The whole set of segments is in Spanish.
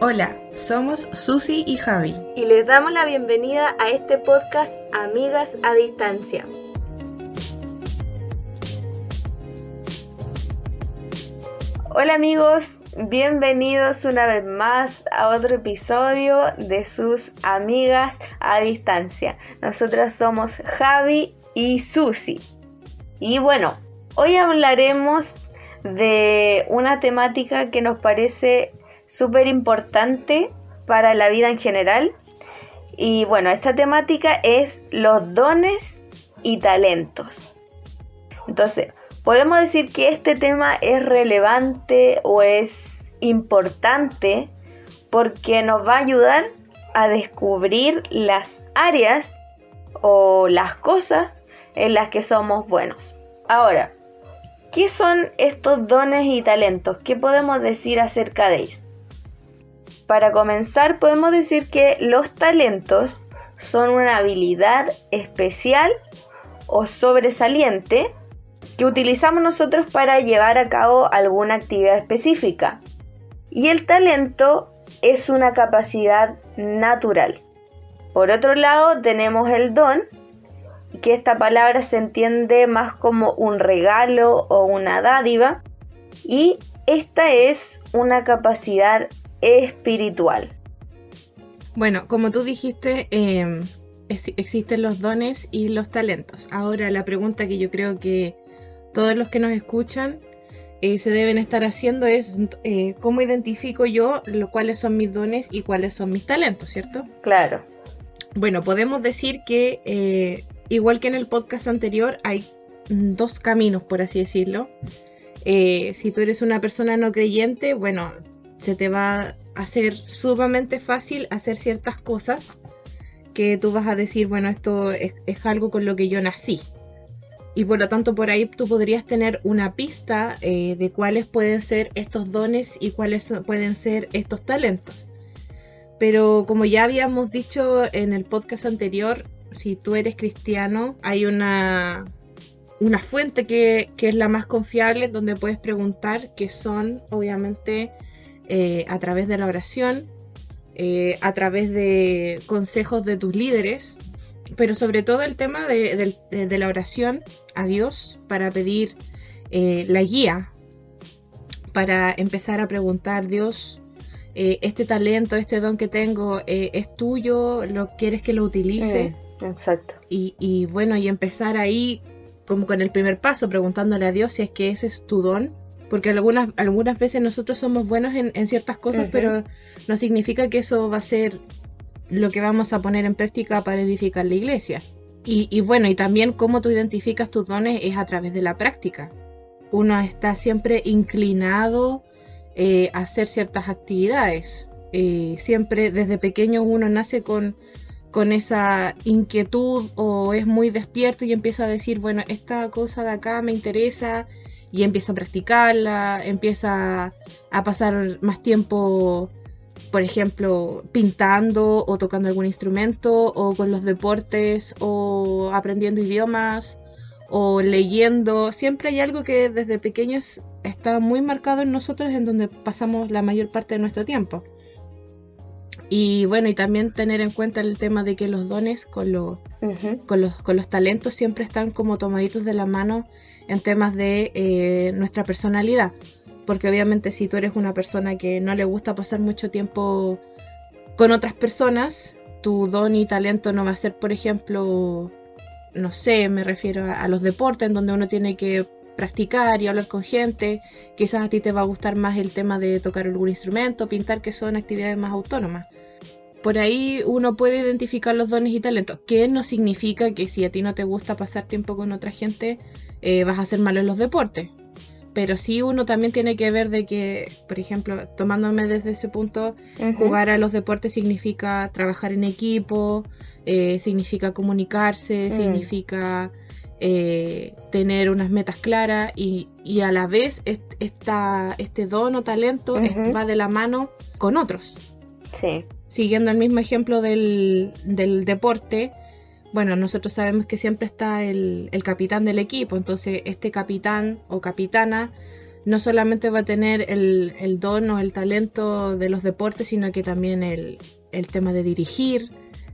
Hola, somos Susi y Javi. Y les damos la bienvenida a este podcast Amigas a Distancia. Hola amigos, bienvenidos una vez más a otro episodio de sus Amigas a Distancia. Nosotras somos Javi y Susi. Y bueno, hoy hablaremos de una temática que nos parece súper importante para la vida en general. Y bueno, esta temática es los dones y talentos. Entonces, podemos decir que este tema es relevante o es importante porque nos va a ayudar a descubrir las áreas o las cosas en las que somos buenos. Ahora, ¿qué son estos dones y talentos? ¿Qué podemos decir acerca de ellos? Para comenzar, podemos decir que los talentos son una habilidad especial o sobresaliente que utilizamos nosotros para llevar a cabo alguna actividad específica. Y el talento es una capacidad natural. Por otro lado, tenemos el don, que esta palabra se entiende más como un regalo o una dádiva, y esta es una capacidad espiritual. Bueno, como tú dijiste, em, existen los dones y los talentos. Ahora la pregunta que yo creo que todos los que nos escuchan eh, se deben estar haciendo es eh, cómo identifico yo lo, cuáles son mis dones y cuáles son mis talentos, ¿cierto? Claro. Bueno, podemos decir que eh, igual que en el podcast anterior hay dos caminos, por así decirlo. si tú eres una persona no creyente, bueno, se te va a hacer sumamente fácil hacer ciertas cosas que tú vas a decir, bueno, esto es, algo con lo que yo nací. Y por lo tanto por ahí tú podrías tener una pista eh, de cuáles pueden ser estos dones y cuáles pueden ser estos talentos. Pero como ya habíamos dicho en el podcast anterior, si tú eres cristiano, hay una, una fuente que, que es la más confiable donde puedes preguntar, que son obviamente eh, a través de la oración, eh, a través de consejos de tus líderes, pero sobre todo el tema de, la oración a Dios para pedir eh, la guía, para empezar a preguntar, Dios, este talento, este don que tengo, ¿es tuyo? ¿Lo quieres que lo utilice? exacto. Y, y bueno, y empezar ahí como con el primer paso, preguntándole a Dios si es que ese es tu don porque algunas, algunas veces nosotros somos buenos en, ciertas cosas, pero no significa que eso va a ser lo que vamos a poner en práctica para edificar la iglesia. Y, bueno, y también cómo tú identificas tus dones es a través de la práctica. Uno está siempre inclinado eh, a hacer ciertas actividades. Eh, siempre desde pequeño uno nace con, con esa inquietud o es muy despierto y empieza a decir, bueno, esta cosa de acá me interesa y empieza a practicarla, empieza a pasar más tiempo, por ejemplo, pintando o tocando algún instrumento o con los deportes o aprendiendo idiomas o leyendo. Siempre hay algo que desde pequeños está muy marcado en nosotros en donde pasamos la mayor parte de nuestro tiempo. Y bueno, y también tener en cuenta el tema de que los dones con, con, los, con los talentos siempre están como tomaditos de la mano en temas de eh, nuestra personalidad. Porque obviamente si tú eres una persona que no le gusta pasar mucho tiempo con otras personas, tu don y talento no va a ser, por ejemplo, no sé, me refiero a, los deportes en donde uno tiene que practicar y hablar con gente. Quizás a ti te va a gustar más el tema de tocar algún instrumento, pintar, que son actividades más autónomas. Por ahí uno puede identificar los dones y talentos, que no significa que si a ti no te gusta pasar tiempo con otra gente, eh, vas a ser malo en los deportes. Pero sí uno también tiene que ver de que, por ejemplo, tomándome desde ese punto, jugar a los deportes significa trabajar en equipo, eh, significa comunicarse, mm. significa eh, tener unas metas claras y, a la vez esta, este don o talento va de la mano con otros. Sí. Siguiendo el mismo ejemplo del, del deporte, bueno, nosotros sabemos que siempre está el, capitán del equipo, entonces este capitán o capitana no solamente va a tener el, don o el talento de los deportes, sino que también el, el tema de dirigir,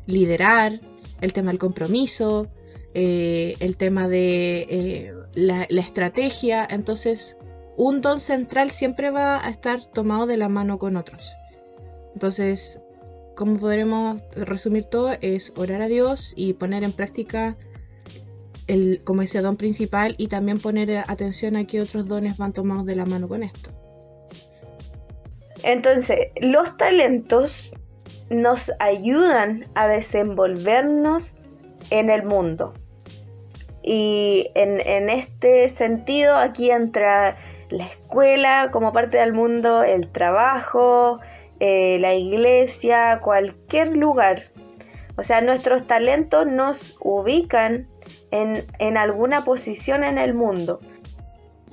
liderar, el tema del compromiso, eh, el tema de eh, la, la, estrategia. Entonces, un don central siempre va a estar tomado de la mano con otros. Entonces, ¿cómo podremos resumir todo? Es orar a Dios y poner en práctica el, como ese don principal y también poner atención a qué otros dones van tomados de la mano con esto. Entonces, los talentos nos ayudan a desenvolvernos en el mundo. Y en, este sentido aquí entra la escuela como parte del mundo, el trabajo, eh, la iglesia, cualquier lugar. O sea, nuestros talentos nos ubican en, en alguna posición en el mundo.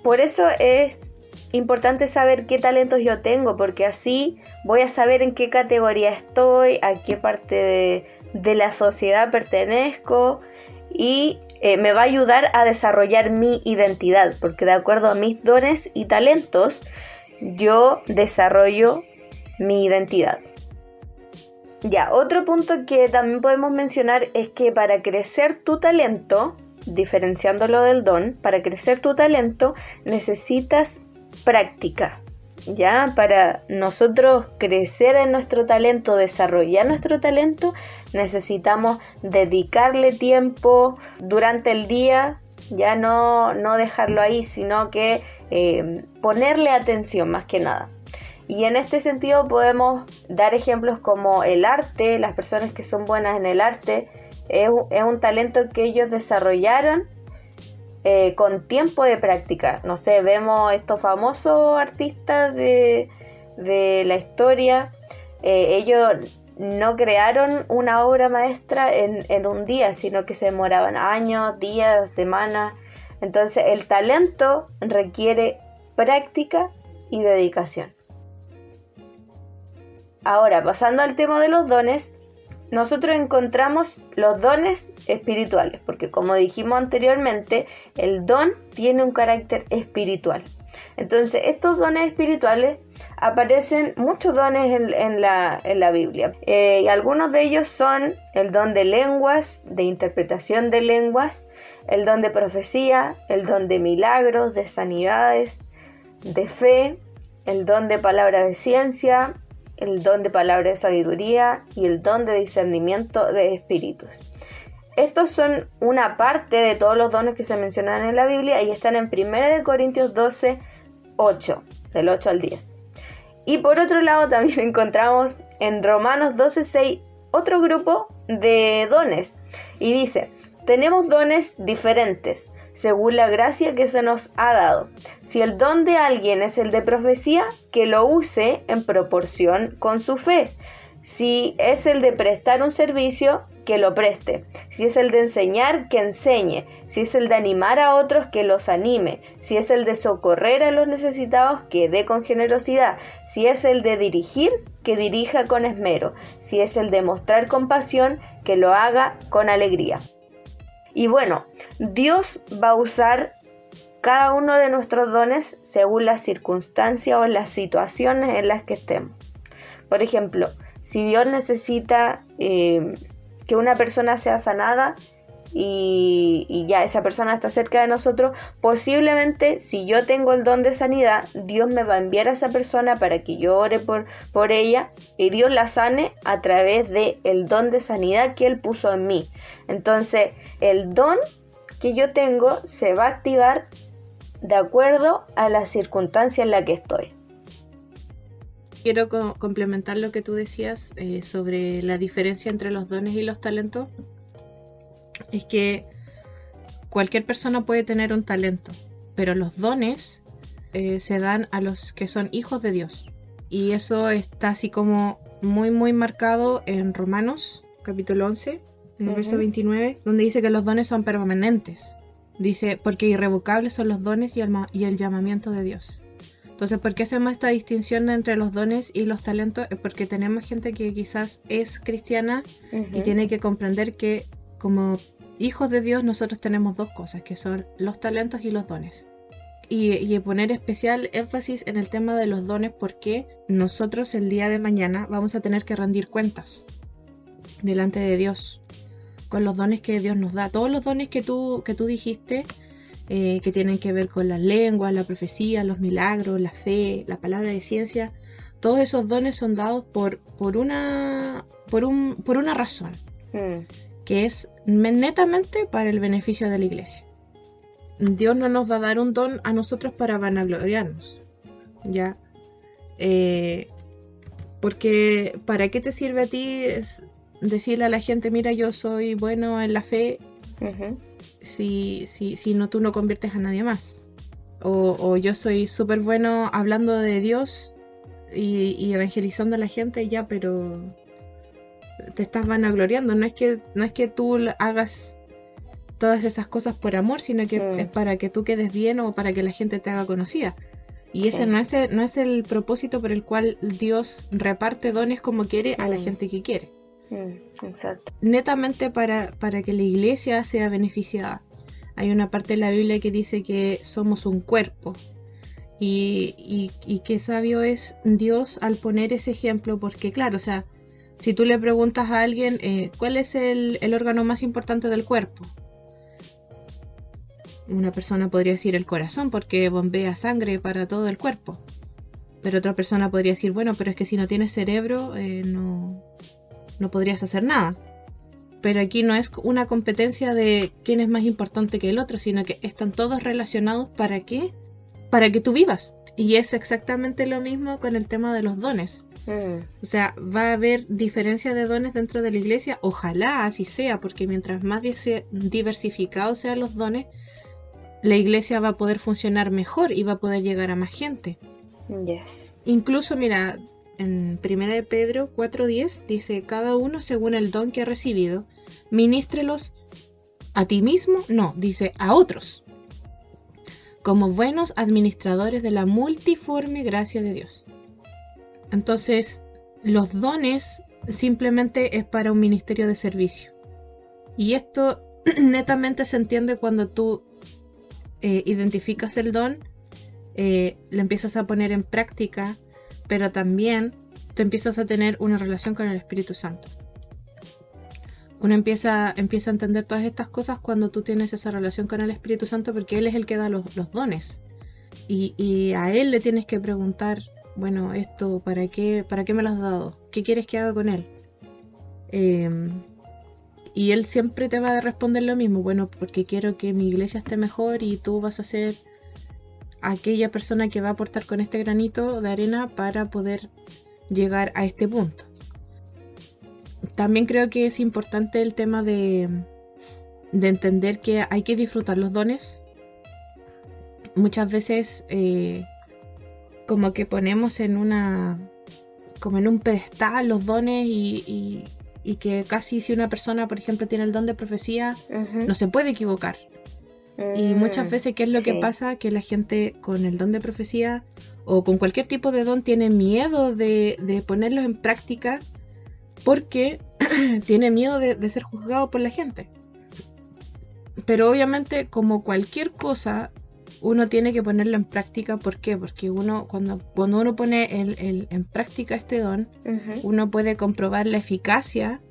Por eso es importante saber qué talentos yo tengo, porque así voy a saber en qué categoría estoy, a qué parte de, la sociedad pertenezco y eh, me va a ayudar a desarrollar mi identidad, porque de acuerdo a mis dones y talentos, yo desarrollo mi identidad. Ya, otro punto que también podemos mencionar es que para crecer tu talento, diferenciándolo del don, para crecer tu talento necesitas práctica. ¿Ya? Para nosotros crecer en nuestro talento, desarrollar nuestro talento, necesitamos dedicarle tiempo durante el día, ya no, no dejarlo ahí, sino que eh, ponerle atención más que nada. Y en este sentido podemos dar ejemplos como el arte, las personas que son buenas en el arte, es, es un talento que ellos desarrollaron eh, con tiempo de práctica. No sé, vemos estos famosos artistas de, la historia. Eh, ellos no crearon una obra maestra en, en, un día, sino que se demoraban años, días, semanas. Entonces el talento requiere práctica y dedicación. Ahora, pasando al tema de los dones, nosotros encontramos los dones espirituales, porque como dijimos anteriormente, el don tiene un carácter espiritual. Entonces, estos dones espirituales aparecen muchos dones en, la, Biblia. Eh, y algunos de ellos son el don de lenguas, de interpretación de lenguas, el don de profecía, el don de milagros, de sanidades, de fe, el don de palabra de ciencia, el don de palabra de sabiduría y el don de discernimiento de espíritus. Estos son una parte de todos los dones que se mencionan en la Biblia y están en 1 Corintios 12, 8, del 8 al 10. Y por otro lado también encontramos en Romanos 12, 6 otro grupo de dones y dice, tenemos dones diferentes según la gracia que se nos ha dado. Si el don de alguien es el de profecía, que lo use en proporción con su fe. Si es el de prestar un servicio, que lo preste. Si es el de enseñar, que enseñe. Si es el de animar a otros, que los anime. Si es el de socorrer a los necesitados, que dé con generosidad. Si es el de dirigir, que dirija con esmero. Si es el de mostrar compasión, que lo haga con alegría. Y bueno, Dios va a usar cada uno de nuestros dones según las circunstancias o las situaciones en las que estemos. Por ejemplo, si Dios necesita eh, que una persona sea sanada, y, ya esa persona está cerca de nosotros, posiblemente si yo tengo el don de sanidad, Dios me va a enviar a esa persona para que yo ore por, por ella y Dios la sane a través del el don de sanidad que Él puso en mí. Entonces, el don que yo tengo se va a activar de acuerdo a la circunstancia en la que estoy. Quiero complementar lo que tú decías eh, sobre la diferencia entre los dones y los talentos es que cualquier persona puede tener un talento, pero los dones eh, se dan a los que son hijos de Dios. Y eso está así como muy, muy marcado en Romanos, capítulo 11, en el verso 29, donde dice que los dones son permanentes. Dice, porque irrevocables son los dones y el, y el llamamiento de Dios. Entonces, ¿por qué hacemos esta distinción entre los dones y los talentos? Es porque tenemos gente que quizás es cristiana y tiene que comprender que como hijos de Dios nosotros tenemos dos cosas, que son los talentos y los dones. y, poner especial énfasis en el tema de los dones porque nosotros el día de mañana vamos a tener que rendir cuentas delante de Dios con los dones que Dios nos da. Todos los dones que tú, que tú dijiste eh, que tienen que ver con las lenguas, la profecía, los milagros, la fe, la palabra de ciencia, todos esos dones son dados por, por, una, por, un, por una razón, mm. Que es netamente para el beneficio de la iglesia. Dios no nos va a dar un don a nosotros para vanagloriarnos, ¿ya? Eh, porque ¿para qué te sirve a ti decirle a la gente, mira, yo soy bueno en la fe, si, si, si no tú no conviertes a nadie más. O, yo soy súper bueno hablando de Dios y, evangelizando a la gente ya, pero te estás vanagloriando. No es que, no es que tú hagas todas esas cosas por amor, sino que es para que tú quedes bien o para que la gente te haga conocida. Y ese no es, el, no es el propósito por el cual Dios reparte dones como quiere a la gente que quiere. Mm, exacto. Netamente para, para que la iglesia sea beneficiada. Hay una parte de la Biblia que dice que somos un cuerpo. Y, y, qué sabio es Dios al poner ese ejemplo, porque claro, o sea, si tú le preguntas a alguien eh, cuál es el, órgano más importante del cuerpo, una persona podría decir el corazón porque bombea sangre para todo el cuerpo. Pero otra persona podría decir, bueno, pero es que si no tienes cerebro, eh, no, no podrías hacer nada. Pero aquí no es una competencia de quién es más importante que el otro, sino que están todos relacionados para qué? Para que tú vivas. Y es exactamente lo mismo con el tema de los dones. Mm. O sea, va a haber diferencia de dones dentro de la iglesia. Ojalá así sea, porque mientras más diversificados sean los dones, la iglesia va a poder funcionar mejor y va a poder llegar a más gente. Yes. Incluso, mira, en 1 de Pedro 4.10 dice, cada uno según el don que ha recibido, ministrelos a ti mismo, no, dice a otros, como buenos administradores de la multiforme gracia de Dios. Entonces, los dones simplemente es para un ministerio de servicio. Y esto netamente se entiende cuando tú eh, identificas el don, eh, lo empiezas a poner en práctica, pero también te empiezas a tener una relación con el Espíritu Santo. Uno empieza a entender todas estas cosas cuando tú tienes esa relación con el Espíritu Santo porque Él es el que da los, dones. Y, a Él le tienes que preguntar, bueno, esto, ¿para qué, ¿para qué me lo has dado? ¿Qué quieres que haga con Él? Em, y él siempre te va a responder lo mismo, bueno, porque quiero que mi iglesia esté mejor y tú vas a ser aquella persona que va a aportar con este granito de arena para poder llegar a este punto. También creo que es importante el tema de, de entender que hay que disfrutar los dones. Muchas veces eh, como que ponemos en una como en un pedestal los dones y, y que casi si una persona, por ejemplo, tiene el don de profecía, no se puede equivocar. Y mm, muchas veces, ¿qué es lo que pasa? Que la gente con el don de profecía o con cualquier tipo de don tiene miedo de, de ponerlo en práctica porque tiene miedo de, de, ser juzgado por la gente. Pero obviamente, como cualquier cosa, uno tiene que ponerlo en práctica. ¿Por qué? Porque uno, cuando, cuando uno pone el, en práctica este don, uno puede comprobar la eficacia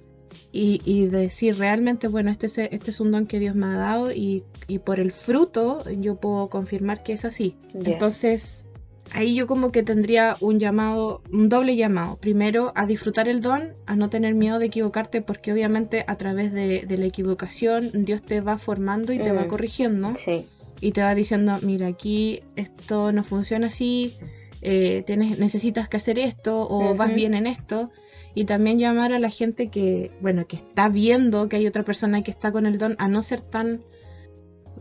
y, decir realmente, bueno, este es, este es un don que Dios me ha dado y, por el fruto yo puedo confirmar que es así. Entonces, ahí yo como que tendría un llamado, un doble llamado. Primero, a disfrutar el don, a no tener miedo de equivocarte, porque obviamente a través de, la equivocación Dios te va formando y te va mm. corrigiendo. Sí y te va diciendo, mira, aquí esto no funciona así, eh, tienes, necesitas que hacer esto o vas bien en esto. Y también llamar a la gente que, bueno, que está viendo que hay otra persona que está con el don, a no ser tan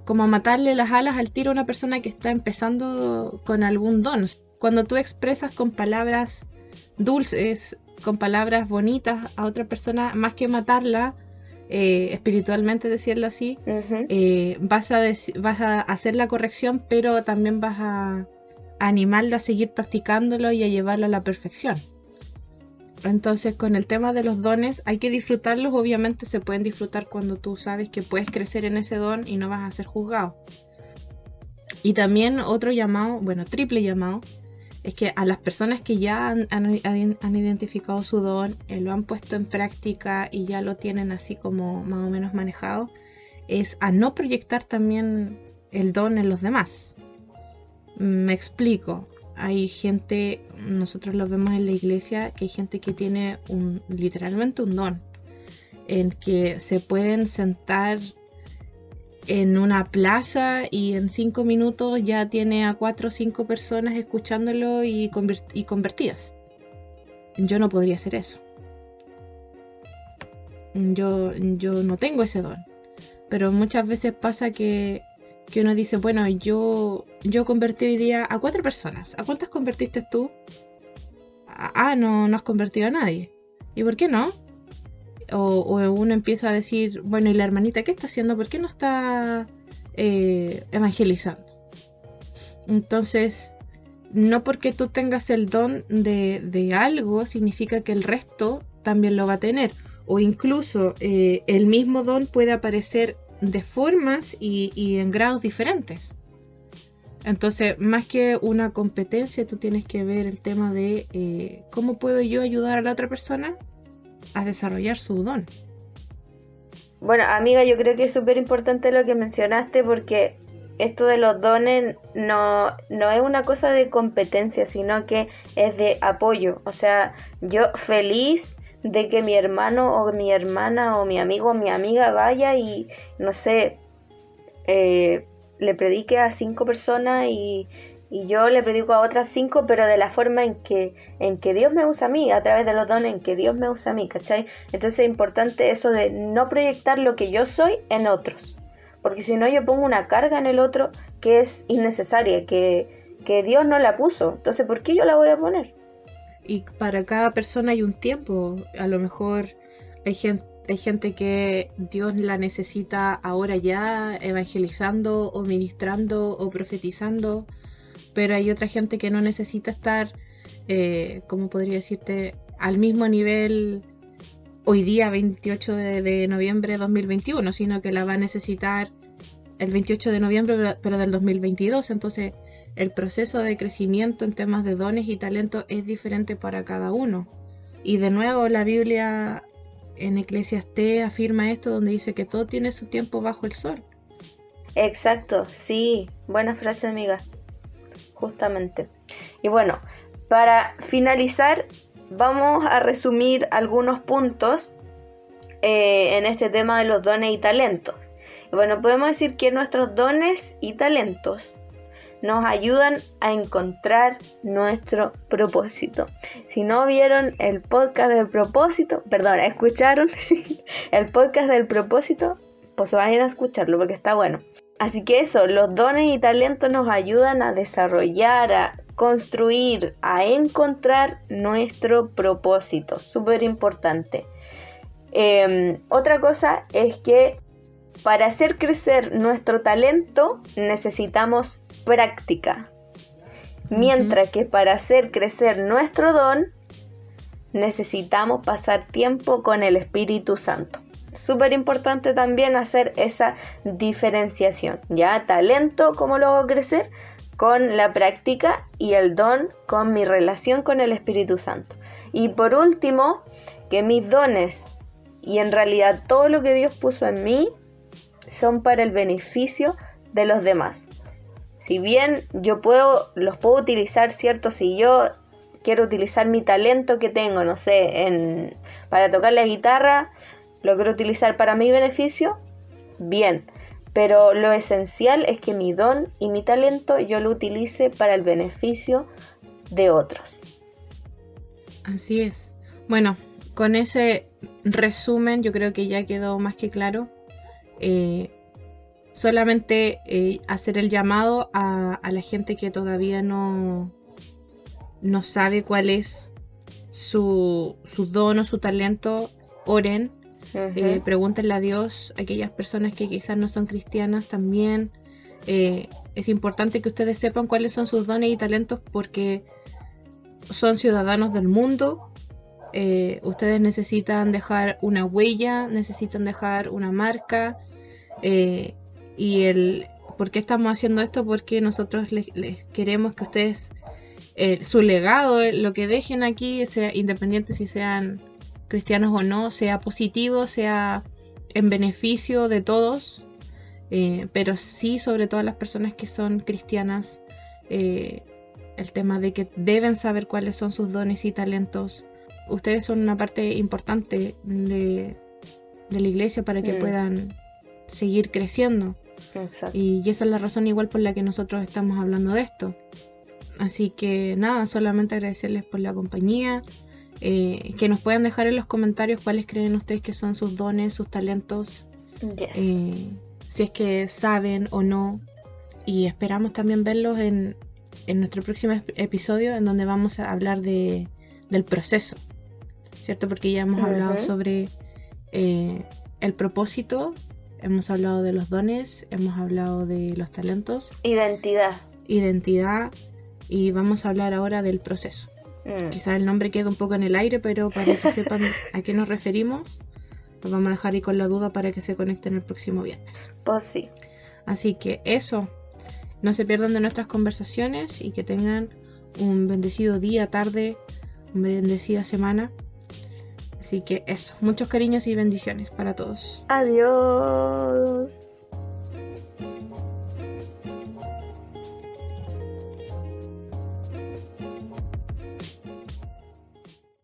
como a matarle las alas al tiro a una persona que está empezando con algún don. Cuando tú expresas con palabras dulces, con palabras bonitas a otra persona, más que matarla, eh, espiritualmente, decirlo así, eh, vas, a vas a hacer la corrección, pero también vas a, animarlo a seguir practicándolo y a llevarlo a la perfección. Entonces, con el tema de los dones, hay que disfrutarlos. Obviamente, se pueden disfrutar cuando tú sabes que puedes crecer en ese don y no vas a ser juzgado. Y también otro llamado, bueno, triple llamado, es que a las personas que ya han, han, identificado su don, eh, lo han puesto en práctica y ya lo tienen así como más o menos manejado, es a no proyectar también el don en los demás. Me explico. Hay gente, nosotros lo vemos en la iglesia, que hay gente que tiene un, literalmente un don, en que se pueden sentar en una plaza y en cinco minutos ya tiene a cuatro o cinco personas escuchándolo y, y convertidas. Yo no podría hacer eso. Yo, yo no tengo ese don. Pero muchas veces pasa que, que uno dice, bueno, yo, yo convertí hoy día a cuatro personas. ¿A cuántas convertiste tú? Ah, no, no has convertido a nadie. ¿Y por qué no? O, uno empieza a decir, bueno, ¿y la hermanita qué está haciendo? ¿Por qué no está eh, evangelizando? Entonces, no porque tú tengas el don de, algo significa que el resto también lo va a tener. O incluso eh, el mismo don puede aparecer de formas y, en grados diferentes. Entonces, más que una competencia, tú tienes que ver el tema de eh, cómo puedo yo ayudar a la otra persona a desarrollar su don. Bueno, amiga, yo creo que es súper importante lo que mencionaste porque esto de los dones no, no es una cosa de competencia, sino que es de apoyo. O sea, yo feliz de que mi hermano o mi hermana o mi amigo o mi amiga vaya y, no sé, eh, le predique a cinco personas y, y yo le predico a otras cinco, pero de la forma en que, en que Dios me usa a mí, a través de los dones en que Dios me usa a mí, ¿cachai? Entonces es importante eso de no proyectar lo que yo soy en otros, porque si no yo pongo una carga en el otro que es innecesaria, que, que Dios no la puso, entonces ¿por qué yo la voy a poner? Y para cada persona hay un tiempo, a lo mejor hay gente hay gente que Dios la necesita ahora ya evangelizando o ministrando o profetizando pero hay otra gente que no necesita estar, eh, como podría decirte, al mismo nivel hoy día 28 de, noviembre de 2021, sino que la va a necesitar el 28 de noviembre, pero del 2022. Entonces, el proceso de crecimiento en temas de dones y talentos es diferente para cada uno. Y de nuevo, la Biblia en Eclesiastés afirma esto, donde dice que todo tiene su tiempo bajo el sol. Exacto, sí, buena frase, amiga justamente. Y bueno, para finalizar, vamos a resumir algunos puntos eh, en este tema de los dones y talentos. Y bueno, podemos decir que nuestros dones y talentos nos ayudan a encontrar nuestro propósito. Si no vieron el podcast del propósito, perdón, escucharon el podcast del propósito, pues vayan a escucharlo porque está bueno. Así que eso, los dones y talentos nos ayudan a desarrollar, a construir, a encontrar nuestro propósito. Súper importante. Em, otra cosa es que para hacer crecer nuestro talento necesitamos práctica. Mientras que para hacer crecer nuestro don necesitamos pasar tiempo con el Espíritu Santo súper importante también hacer esa diferenciación, ¿ya? Talento, ¿cómo lo hago crecer? Con la práctica y el don con mi relación con el Espíritu Santo. Y por último, que mis dones y en realidad todo lo que Dios puso en mí son para el beneficio de los demás. Si bien yo puedo, los puedo utilizar, ¿cierto? Si yo quiero utilizar mi talento que tengo, no sé, en, para tocar la guitarra, lo quiero utilizar para mi beneficio, bien. Pero lo esencial es que mi don y mi talento yo lo utilice para el beneficio de otros. Así es. Bueno, con ese resumen yo creo que ya quedó más que claro. Eh, solamente eh, hacer el llamado a, la gente que todavía no, no sabe cuál es su, su don o su talento. Oren, eh, pregúntenle a Dios, aquellas personas que quizás no son cristianas también. Eh, es importante que ustedes sepan cuáles son sus dones y talentos porque son ciudadanos del mundo. Eh, ustedes necesitan dejar una huella, necesitan dejar una marca y el ¿Por qué estamos haciendo esto? Porque nosotros les, queremos que ustedes, eh, su legado, eh, lo que dejen aquí, sea independiente si sean cristianos o no, sea positivo, sea en beneficio de todos, eh, pero sí sobre todo las personas que son cristianas, el tema de que deben saber cuáles son sus dones y talentos. Ustedes son una parte importante de, la iglesia para que puedan seguir creciendo. Y, esa es la razón igual por la que nosotros estamos hablando de esto. Así que nada, solamente agradecerles por la compañía. Eh, que nos puedan dejar en los comentarios cuáles creen ustedes que son sus dones, sus talentos. Eh, si es que saben o no. Y esperamos también verlos en, en nuestro próximo episodio en donde vamos a hablar de, del proceso. ¿Cierto? Porque ya hemos hablado sobre eh, el propósito hemos hablado de los dones, hemos hablado de los talentos. Identidad. Identidad. Y vamos a hablar ahora del proceso. Mm. Quizás el nombre queda un poco en el aire, pero para que sepan a qué nos referimos, lo vamos a dejar ahí con la duda para que se conecten el próximo viernes. Pues sí. Así que eso. No se pierdan de nuestras conversaciones y que tengan un bendecido día, tarde, una bendecida semana. Así que eso, muchos cariños y bendiciones para todos. Adiós.